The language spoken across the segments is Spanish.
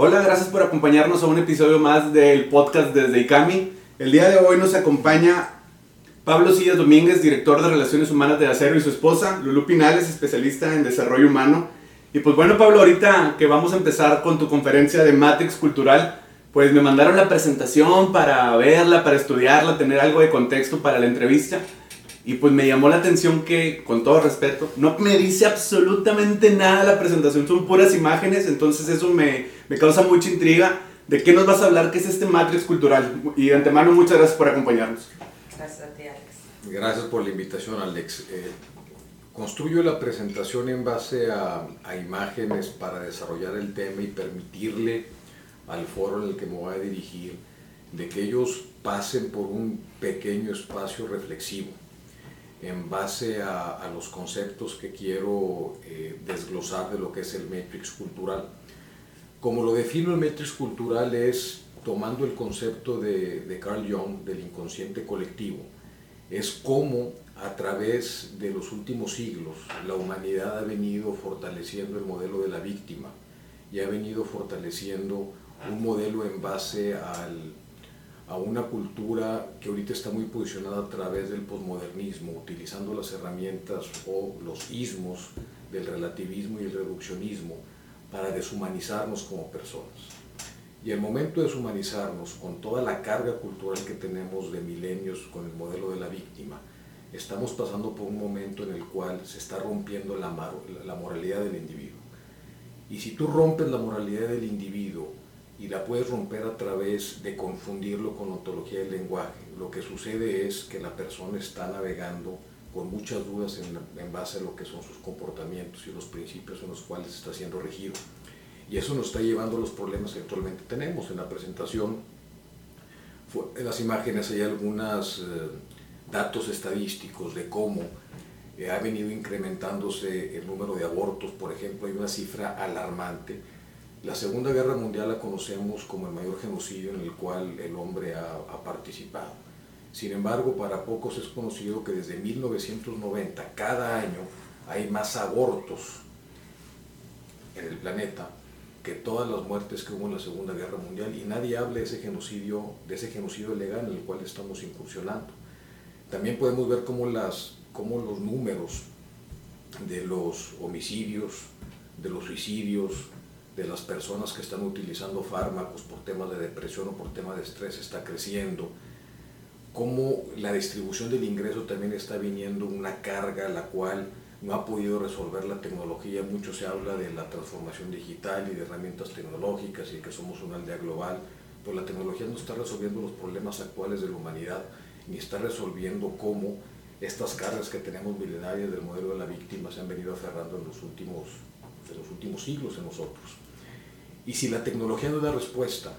Hola, gracias por acompañarnos a un episodio más del podcast desde ICAMI. El día de hoy nos acompaña Pablo Sillas Domínguez, director de Relaciones Humanas de Acero y su esposa, Lulu Pinales, especialista en desarrollo humano. Y pues bueno, Pablo, ahorita que vamos a empezar con tu conferencia de Matrix Cultural, pues me mandaron la presentación para verla, para estudiarla, tener algo de contexto para la entrevista. Y pues me llamó la atención que, con todo respeto, no me dice absolutamente nada la presentación, son puras imágenes, entonces eso me, me causa mucha intriga. ¿De qué nos vas a hablar? ¿Qué es este Matrix Cultural? Y de antemano, muchas gracias por acompañarnos. Gracias a ti, Alex. Gracias por la invitación, Alex. Eh, construyo la presentación en base a, a imágenes para desarrollar el tema y permitirle al foro en el que me voy a dirigir de que ellos pasen por un pequeño espacio reflexivo en base a, los conceptos que quiero eh, desglosar de lo que es el Matrix cultural. Como lo defino el Matrix cultural es tomando el concepto de, Carl Jung del inconsciente colectivo, es cómo a través de los últimos siglos la humanidad ha venido fortaleciendo el modelo de la víctima y ha venido fortaleciendo un modelo en base al a una cultura que ahorita está muy posicionada a través del posmodernismo, utilizando las herramientas o los ismos del relativismo y el reduccionismo para deshumanizarnos como personas. Y el momento de deshumanizarnos, con toda la carga cultural que tenemos de milenios con el modelo de la víctima, estamos pasando por un momento en el cual se está rompiendo la, la moralidad del individuo. Y si tú rompes la moralidad del individuo y la puedes romper a través de confundirlo con ontología del lenguaje. Lo que sucede es que la persona está navegando con muchas dudas en, base a lo que son sus comportamientos y los principios en los cuales está siendo regido. Y eso nos está llevando a los problemas que actualmente tenemos. En la presentación, en las imágenes hay algunos eh, datos estadísticos de cómo eh, ha venido incrementándose el número de abortos. Por ejemplo, hay una cifra alarmante la Segunda Guerra Mundial la conocemos como el mayor genocidio en el cual el hombre ha, participado. Sin embargo, para pocos es conocido que desde 1990, cada año, hay más abortos en el planeta que todas las muertes que hubo en la Segunda Guerra Mundial y nadie habla de ese genocidio, de ese genocidio legal en el cual estamos incursionando. También podemos ver cómo, las, cómo los números de los homicidios, de los suicidios, de las personas que están utilizando fármacos por temas de depresión o por temas de estrés está creciendo, cómo la distribución del ingreso también está viniendo una carga la cual no ha podido resolver la tecnología. Mucho se habla de la transformación digital y de herramientas tecnológicas y que somos una aldea global, pero la tecnología no está resolviendo los problemas actuales de la humanidad, ni está resolviendo cómo estas cargas que tenemos milenarias del modelo de la víctima se han venido aferrando en los últimos, en los últimos siglos en nosotros. Y si la tecnología no da respuesta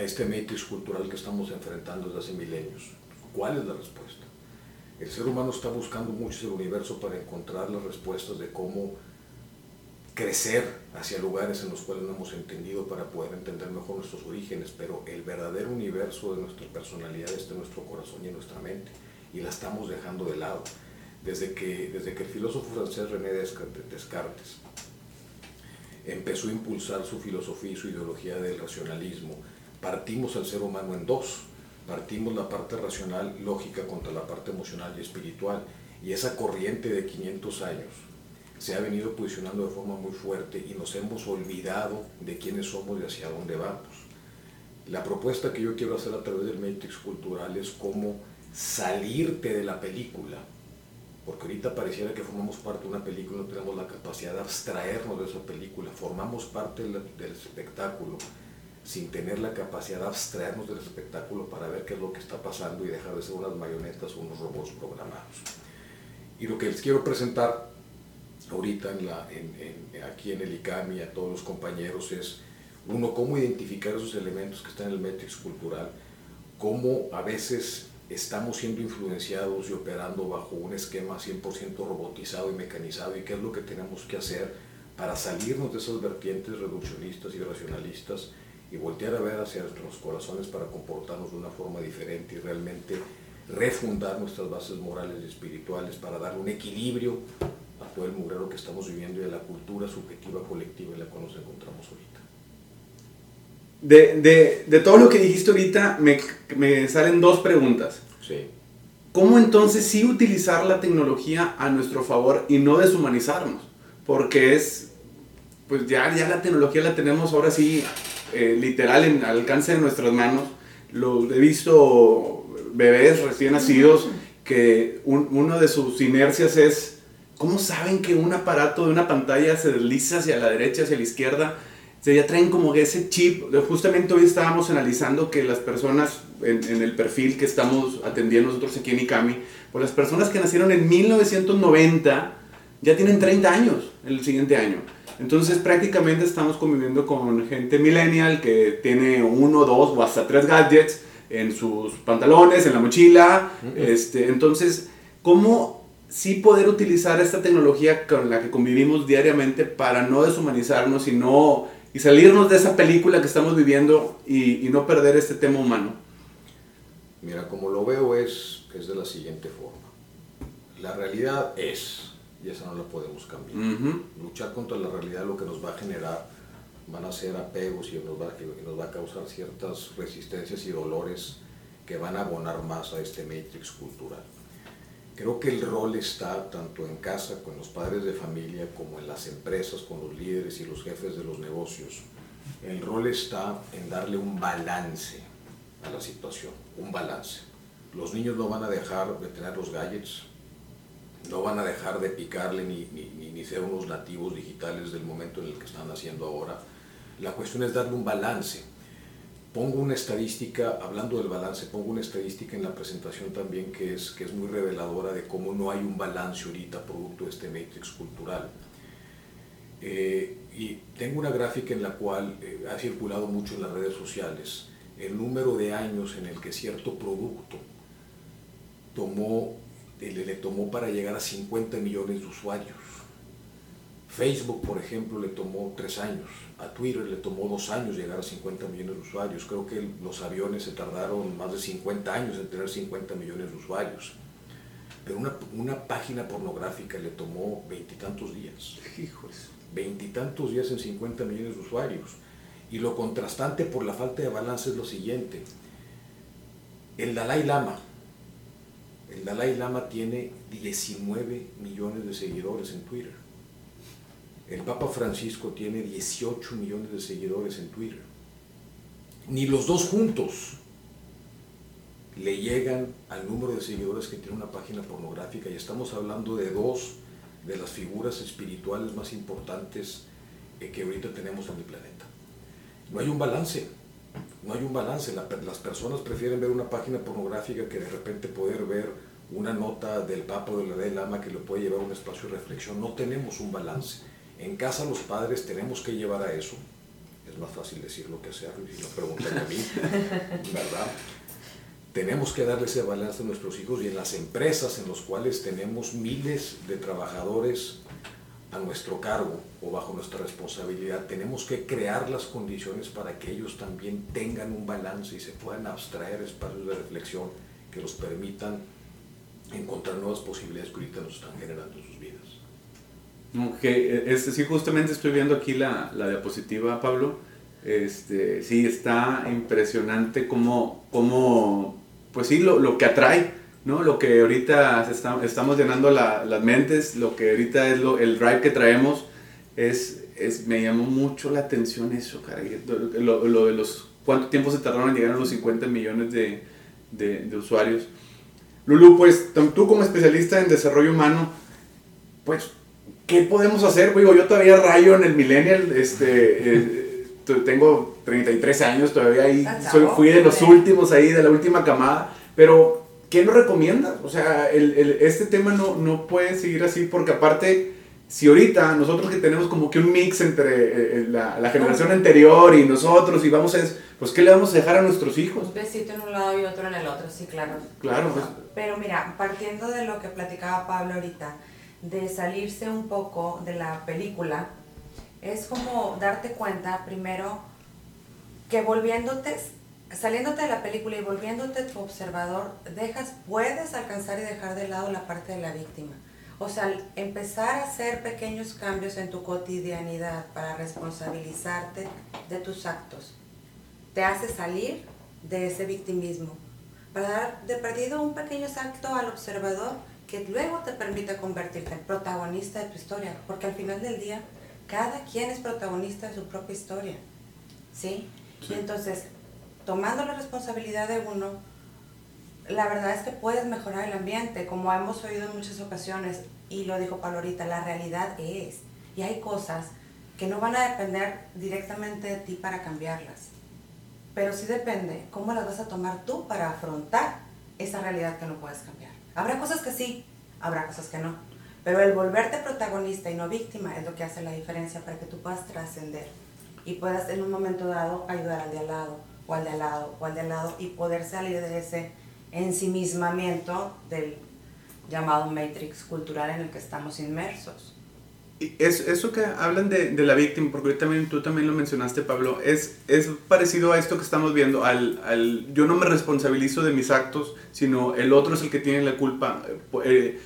a este matrix cultural que estamos enfrentando desde hace milenios, ¿cuál es la respuesta? El ser humano está buscando mucho el universo para encontrar las respuestas de cómo crecer hacia lugares en los cuales no hemos entendido para poder entender mejor nuestros orígenes, pero el verdadero universo de nuestra personalidad está en nuestro corazón y en nuestra mente, y la estamos dejando de lado. Desde que, desde que el filósofo francés René Descartes empezó a impulsar su filosofía y su ideología del racionalismo. Partimos al ser humano en dos. Partimos la parte racional, lógica, contra la parte emocional y espiritual. Y esa corriente de 500 años se ha venido posicionando de forma muy fuerte y nos hemos olvidado de quiénes somos y hacia dónde vamos. La propuesta que yo quiero hacer a través del Matrix Cultural es cómo salirte de la película porque ahorita pareciera que formamos parte de una película, no tenemos la capacidad de abstraernos de esa película, formamos parte del, espectáculo sin tener la capacidad de abstraernos del espectáculo para ver qué es lo que está pasando y dejar de ser unas marionetas o unos robots programados. Y lo que les quiero presentar ahorita en la, aquí en el ICAMI a todos los compañeros es, uno, cómo identificar esos elementos que están en el Matrix cultural, cómo a veces estamos siendo influenciados y operando bajo un esquema 100% robotizado y mecanizado y qué es lo que tenemos que hacer para salirnos de esas vertientes reduccionistas y racionalistas y voltear a ver hacia nuestros corazones para comportarnos de una forma diferente y realmente refundar nuestras bases morales y espirituales para dar un equilibrio a todo el mugrero que estamos viviendo y a la cultura subjetiva colectiva en la que nos encontramos ahorita. de, de, todo lo que dijiste ahorita, me, me salen dos preguntas. Sí. ¿Cómo entonces sí utilizar la tecnología a nuestro favor y no deshumanizarnos? Porque es, pues ya, ya la tecnología la tenemos ahora sí eh, literal en, al alcance de nuestras manos. Lo, he visto bebés recién nacidos que una de sus inercias es, ¿cómo saben que un aparato de una pantalla se desliza hacia la derecha, hacia la izquierda? se ya traen como ese chip. Justamente hoy estábamos analizando que las personas en, en, el perfil que estamos atendiendo nosotros aquí en ICAMI, pues las personas que nacieron en 1990 ya tienen 30 años el siguiente año. Entonces prácticamente estamos conviviendo con gente millennial que tiene uno, dos o hasta tres gadgets en sus pantalones, en la mochila. este, entonces, ¿cómo sí poder utilizar esta tecnología con la que convivimos diariamente para no deshumanizarnos y, no, y salirnos de esa película que estamos viviendo y, y no perder este tema humano? Mira, como lo veo es, es de la siguiente forma. La realidad es y esa no la podemos cambiar. Luchar contra la realidad lo que nos va a generar van a ser apegos y nos va, nos va a causar ciertas resistencias y dolores que van a abonar más a este matrix cultural. Creo que el rol está tanto en casa con los padres de familia como en las empresas con los líderes y los jefes de los negocios. El rol está en darle un balance a la situación, un balance. Los niños no van a dejar de tener los gadgets, no van a dejar de picarle ni, ni, ni, ser unos nativos digitales del momento en el que están haciendo ahora. La cuestión es darle un balance. Pongo una estadística, hablando del balance, pongo una estadística en la presentación también que es, que es muy reveladora de cómo no hay un balance ahorita producto de este matrix cultural. Eh, y tengo una gráfica en la cual eh, ha circulado mucho en las redes sociales el número de años en el que cierto producto tomó le, tomó para llegar a 50 millones de usuarios. Facebook, por ejemplo, le tomó tres años. A Twitter le tomó dos años llegar a 50 millones de usuarios. Creo que los aviones se tardaron más de 50 años en tener 50 millones de usuarios. Pero una, una página pornográfica le tomó veintitantos días. Hijos. Veintitantos días en 50 millones de usuarios. Y lo contrastante por la falta de balance es lo siguiente. El Dalai Lama, el Dalai Lama tiene 19 millones de seguidores en Twitter. El Papa Francisco tiene 18 millones de seguidores en Twitter. Ni los dos juntos le llegan al número de seguidores que tiene una página pornográfica y estamos hablando de dos de las figuras espirituales más importantes eh, que ahorita tenemos en el planeta. No hay un balance, no hay un balance. las personas prefieren ver una página pornográfica que de repente poder ver una nota del Papa de la Dalai Lama que lo puede llevar a un espacio de reflexión. No tenemos un balance. En casa los padres tenemos que llevar a eso. Es más fácil decirlo que hacerlo, y no preguntan a mí, ¿verdad? Tenemos que darle ese balance a nuestros hijos y en las empresas en las cuales tenemos miles de trabajadores a nuestro cargo o bajo nuestra responsabilidad, tenemos que crear las condiciones para que ellos también tengan un balance y se puedan abstraer espacios de reflexión que los permitan encontrar nuevas posibilidades que ahorita nos están generando en sus vidas. Ok, este, sí, justamente estoy viendo aquí la, la diapositiva, Pablo. Este, sí, está impresionante cómo, cómo pues sí, lo, lo, que atrae, ¿no? Lo que ahorita estamos llenando la, las mentes, lo que ahorita es lo, el drive que traemos, es, es, me llamó mucho la atención eso, lo, lo, de los, cuánto tiempo se tardaron en llegar a los 50 millones de, de, de usuarios. Lulu, pues tú como especialista en desarrollo humano, pues, ¿qué podemos hacer? Digo, yo todavía rayo en el millennial, este, eh, tengo 33 años, todavía ahí soy, fui de los últimos ahí, de la última camada, pero ¿qué nos recomiendas? O sea, el, el, este tema no, no puede seguir así porque aparte si ahorita nosotros que tenemos como que un mix entre eh, eh, la, la, generación anterior y nosotros y vamos a, pues ¿qué le vamos a dejar a nuestros hijos? Un besito en un lado y otro en el otro, sí, claro. Claro. Pues. Pero mira, partiendo de lo que platicaba Pablo ahorita, de salirse un poco de la película, es como darte cuenta primero que volviéndote, saliéndote de la película y volviéndote tu observador, dejas, puedes alcanzar y dejar de lado la parte de la víctima o sea, empezar a hacer pequeños cambios en tu cotidianidad para responsabilizarte de tus actos. te hace salir de ese victimismo, para dar de perdido un pequeño salto al observador que luego te permite convertirte en protagonista de tu historia, porque al final del día cada quien es protagonista de su propia historia, ¿sí? Y entonces, tomando la responsabilidad de uno, la verdad es que puedes mejorar el ambiente, como hemos oído en muchas ocasiones, y lo dijo Pablo ahorita, la realidad es, y hay cosas que no van a depender directamente de ti para cambiarlas, pero sí depende cómo las vas a tomar tú para afrontar esa realidad que no puedes cambiar. Habrá cosas que sí, habrá cosas que no, pero el volverte protagonista y no víctima es lo que hace la diferencia para que tú puedas trascender y puedas en un momento dado ayudar al de al lado, al de al lado, al de al lado, y poder salir de ese ensimismamiento del llamado matrix cultural en el que estamos inmersos. Y es, eso que hablan de, de, la víctima, porque también, tú también lo mencionaste, Pablo, es, es parecido a esto que estamos viendo, al, al, yo no me responsabilizo de mis actos, sino el otro es el que tiene la culpa. Eh,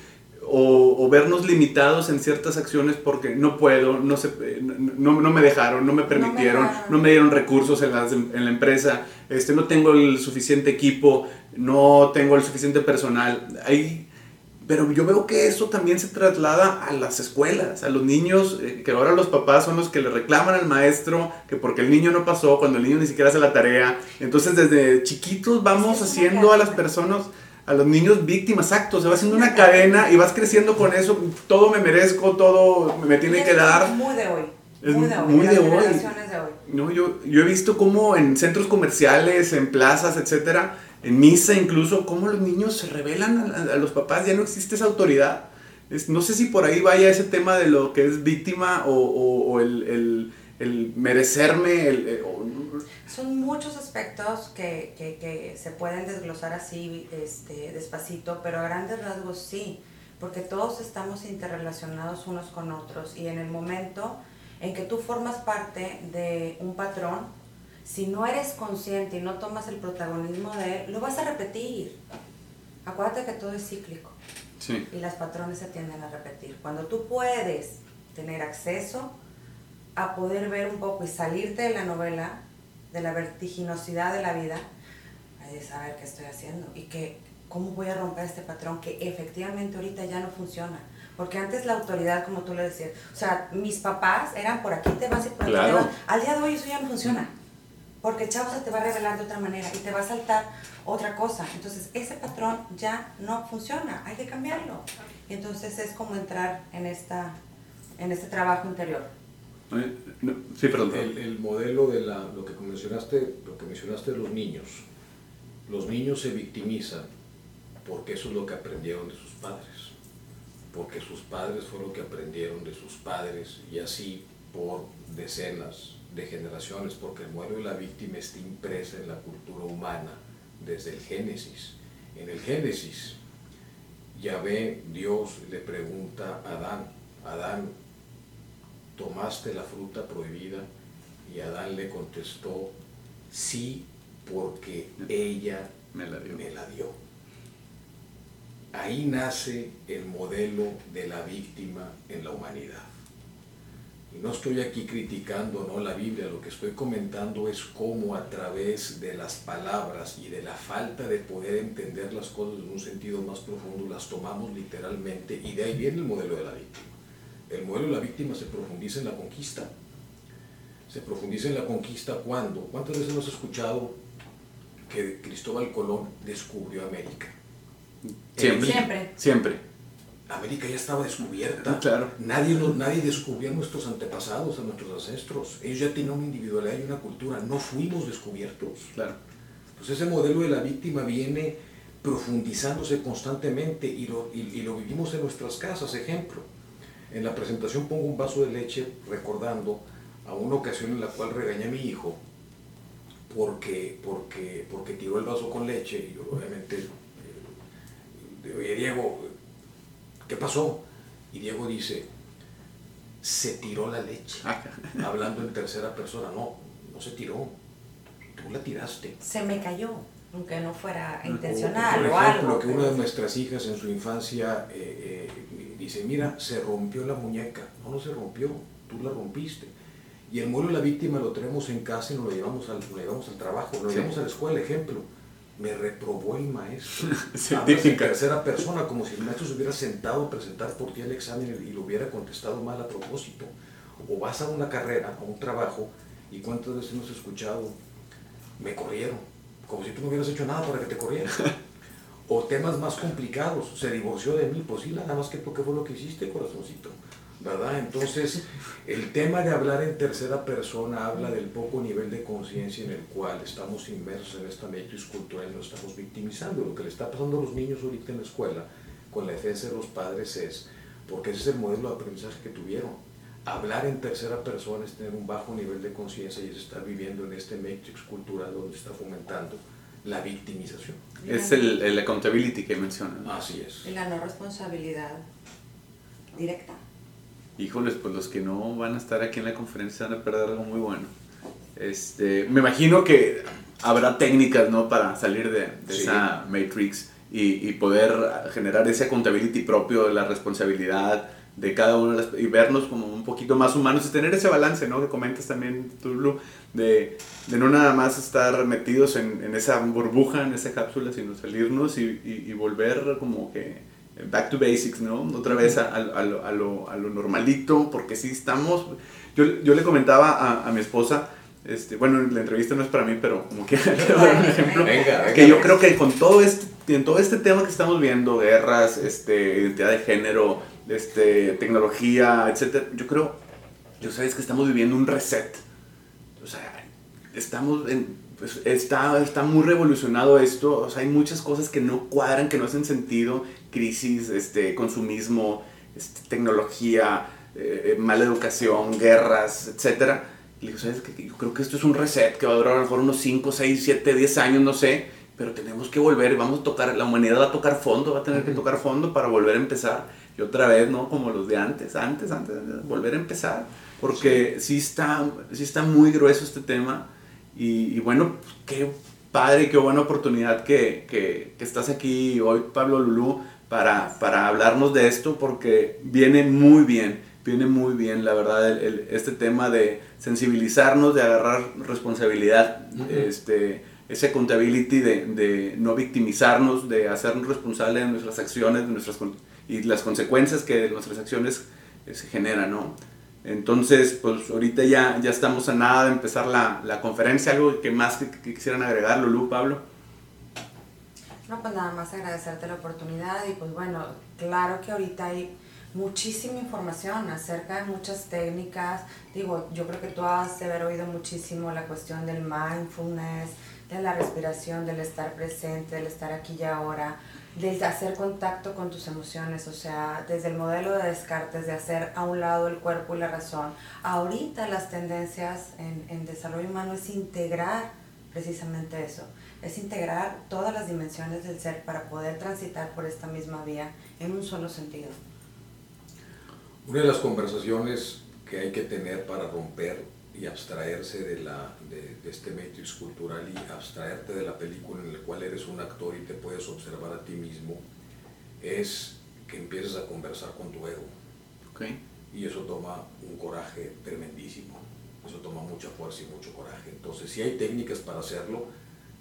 o, o, vernos limitados en ciertas acciones porque no puedo, no, se, no, no me dejaron, no me permitieron, no me, no me dieron recursos en, las, en, la empresa, este, no tengo el suficiente equipo, no tengo el suficiente personal. Hay, pero yo veo que eso también se traslada a las escuelas, a los niños, eh, que ahora los papás son los que le reclaman al maestro que porque el niño no pasó, cuando el niño ni siquiera hace la tarea. Entonces desde chiquitos vamos haciendo a las personas a los niños víctimas, actos, se va haciendo una cadena y vas creciendo con eso, todo me merezco, todo me tiene que dar. Muy de hoy. Es muy de hoy. Muy de hoy. de hoy. No, yo, yo he visto como en centros comerciales, en plazas, etcétera, en misa incluso, cómo los niños se rebelan a, a los papás, ya no existe esa autoridad. Es, no sé si por ahí vaya ese tema de lo que es víctima o, o, o el, el, el, merecerme, el, el o, son muchos aspectos que, que, que, se pueden desglosar así este, despacito, pero a grandes rasgos sí, porque todos estamos interrelacionados unos con otros y en el momento en que tú formas parte de un patrón, si no eres consciente y no tomas el protagonismo de él, lo vas a repetir. Acuérdate que todo es cíclico sí. y las patrones se tienden a repetir. Cuando tú puedes tener acceso a poder ver un poco y salirte de la novela, de la vertiginosidad de la vida, hay de saber qué estoy haciendo y que cómo voy a romper este patrón que efectivamente ahorita ya no funciona. Porque antes la autoridad, como tú le decías, o sea, mis papás eran por aquí te vas y por aquí Claro. te vas. Al día de hoy eso ya no funciona. Porque chavo se te va a revelar de otra manera y te va a saltar otra cosa. Entonces ese patrón ya no funciona, hay que cambiarlo. Y entonces es como entrar en, esta, en este trabajo interior. Eh, sí, perdón. El, el, modelo de la, lo que mencionaste, lo que mencionaste de los niños. Los niños se victimizan porque eso es lo que aprendieron de sus padres. Porque sus padres fueron lo que aprendieron de sus padres y así por decenas de generaciones, porque el modelo de la víctima está impresa en la cultura humana desde el Génesis. En el Génesis, Yahvé, Dios le pregunta a Adán, Adán, tomaste la fruta prohibida y Adán le contestó, sí, porque ella me la dio. Me la dio. Ahí nace el modelo de la víctima en la humanidad. Y no estoy aquí criticando no la Biblia, lo que estoy comentando es cómo a través de las palabras y de la falta de poder entender las cosas en un sentido más profundo las tomamos literalmente y de ahí viene el modelo de la víctima. El modelo de la víctima se profundiza en la conquista. Se profundiza en la conquista cuando, ¿cuántas veces hemos escuchado que Cristóbal Colón descubrió América? Siempre. Siempre. Siempre. América ya estaba descubierta. Claro. Nadie, nadie descubrió a nuestros antepasados, a nuestros ancestros. Ellos ya tenían una individualidad y una cultura. No fuimos descubiertos. Claro. Pues ese modelo de la víctima viene profundizándose constantemente y lo, y, y lo vivimos en nuestras casas. Ejemplo, en la presentación pongo un vaso de leche recordando a una ocasión en la cual regañé a mi hijo porque, porque, porque tiró el vaso con leche y yo obviamente eh, oye Diego, ¿qué pasó? Y Diego dice, se tiró la leche, hablando en tercera persona, no, no se tiró, tú la tiraste. Se me cayó, aunque no fuera intencional o, o, por ejemplo, algo. que una de nuestras hijas en su infancia eh, eh, dice, mira, se rompió la muñeca, no, no se rompió, tú la rompiste. Y el modelo de la víctima lo tenemos en casa y nos lo llevamos al, lo llevamos al trabajo, lo Sí. llevamos a la escuela, ejemplo. Me reprobó el maestro. En tercera persona, como si el maestro se hubiera sentado a presentar por ti el examen y lo hubiera contestado mal a propósito. O vas a una carrera, a un trabajo, y cuántas veces hemos escuchado, me corrieron, como si tú no hubieras hecho nada para que te corrieran. O temas más complicados, se divorció de mí, pues sí, nada más que ¿qué fue lo que hiciste, corazoncito? ¿Verdad? Entonces, el tema de hablar en tercera persona habla del poco nivel de conciencia en el cual estamos inmersos en esta matrix cultural y nos estamos victimizando. Lo que le está pasando a los niños ahorita en la escuela con la defensa de los padres es, porque ese es el modelo de aprendizaje que tuvieron. Hablar en tercera persona es tener un bajo nivel de conciencia y es estar viviendo en este matrix cultural donde está fomentando la victimización. Es el, el accountability que mencionan. ¿no? Así es. Y la no responsabilidad directa. Híjoles, pues los que no van a estar aquí en la conferencia van a perder algo muy bueno. Este, me imagino que habrá técnicas, ¿no? Para salir de, de Sí. esa matrix y, y poder generar ese accountability propio de la responsabilidad de cada uno de las, y vernos como un poquito más humanos y tener ese balance, ¿no? Que comentas también tú, Lu, de, de no nada más estar metidos en, en esa burbuja, en esa cápsula, sino salirnos y, y- y volver como que back to basics, ¿no? Otra vez a, a- a lo, a lo- a lo normalito, porque sí estamos... Yo, yo le comentaba a, a mi esposa, este, bueno, la entrevista no es para mí, pero como que dar un ejemplo. Venga, venga. Que yo creo que con todo este, en todo este tema que estamos viendo, guerras, este, identidad de género, este, tecnología, etcétera, yo creo, yo sabes que estamos viviendo un reset. O sea, estamos en, pues, está, está muy revolucionado esto. O sea, hay muchas cosas que no cuadran, que no hacen sentido. Crisis, este, consumismo, este, tecnología, eh, mala educación, guerras, etcétera. Y le digo, ¿sabes qué? Yo creo que esto es un reset que va a durar a lo mejor unos 5, 6, 7, 10 años, no sé. Pero tenemos que volver vamos a tocar, la humanidad va a tocar fondo, va a tener que tocar fondo para volver a empezar. Y otra vez, ¿no? Como los de antes, antes, antes, antes, volver a empezar. Porque sí, está, sí está muy grueso este tema. Y, y bueno, qué padre, qué buena oportunidad que, que, que estás aquí hoy, Pablo Lulú, para, para hablarnos de esto, porque viene muy bien, viene muy bien, la verdad, el- el- este tema de sensibilizarnos, de agarrar responsabilidad, Ujú. este, ese accountability de, de no victimizarnos, de hacernos responsables de nuestras acciones de nuestras, y las consecuencias que nuestras acciones eh, se generan, ¿no? Entonces, pues ahorita ya, ya estamos a nada de empezar la, la conferencia, algo que más que, que quisieran agregar, Lulú, Pablo. No, pues nada más agradecerte la oportunidad y pues bueno, claro que ahorita hay muchísima información acerca de muchas técnicas. Digo, yo creo que tú has de haber oído muchísimo la cuestión del mindfulness, de la respiración, del estar presente, del estar aquí y ahora, del hacer contacto con tus emociones, o sea, desde el modelo de Descartes, de hacer a un lado el cuerpo y la razón. Ahorita las tendencias en, en desarrollo humano es integrar precisamente eso, es integrar todas las dimensiones del ser para poder transitar por esta misma vía en un solo sentido. Una de las conversaciones que hay que tener para romper y abstraerse de, la, de, de este matrix cultural y abstraerte de la película en la cual eres un actor y te puedes observar a ti mismo es que empieces a conversar con tu ego. Y eso toma un coraje tremendísimo. Eso toma mucha fuerza y mucho coraje. Entonces, sí hay técnicas para hacerlo,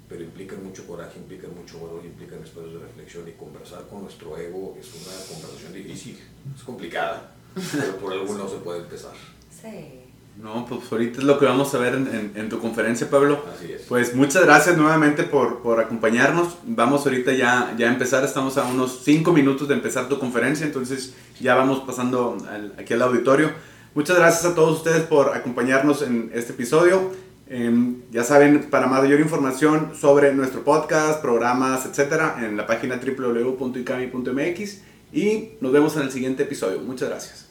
pero implican mucho coraje, implican mucho valor, implican espacios de reflexión y conversar con nuestro ego es una conversación difícil, es complicada, pero por algún lado se puede empezar. Sí. No, pues ahorita es lo que vamos a ver en, en- en tu conferencia, Pablo. Así es. Pues muchas gracias nuevamente por, por acompañarnos. Vamos ahorita ya, ya a empezar, estamos a unos 5 minutos de empezar tu conferencia, entonces ya vamos pasando al- aquí al auditorio. Muchas gracias a todos ustedes por acompañarnos en este episodio. Em, ya saben, para mayor información sobre nuestro podcast, programas, etcétera, en la página www.icami.mx y nos vemos en el siguiente episodio. Muchas gracias.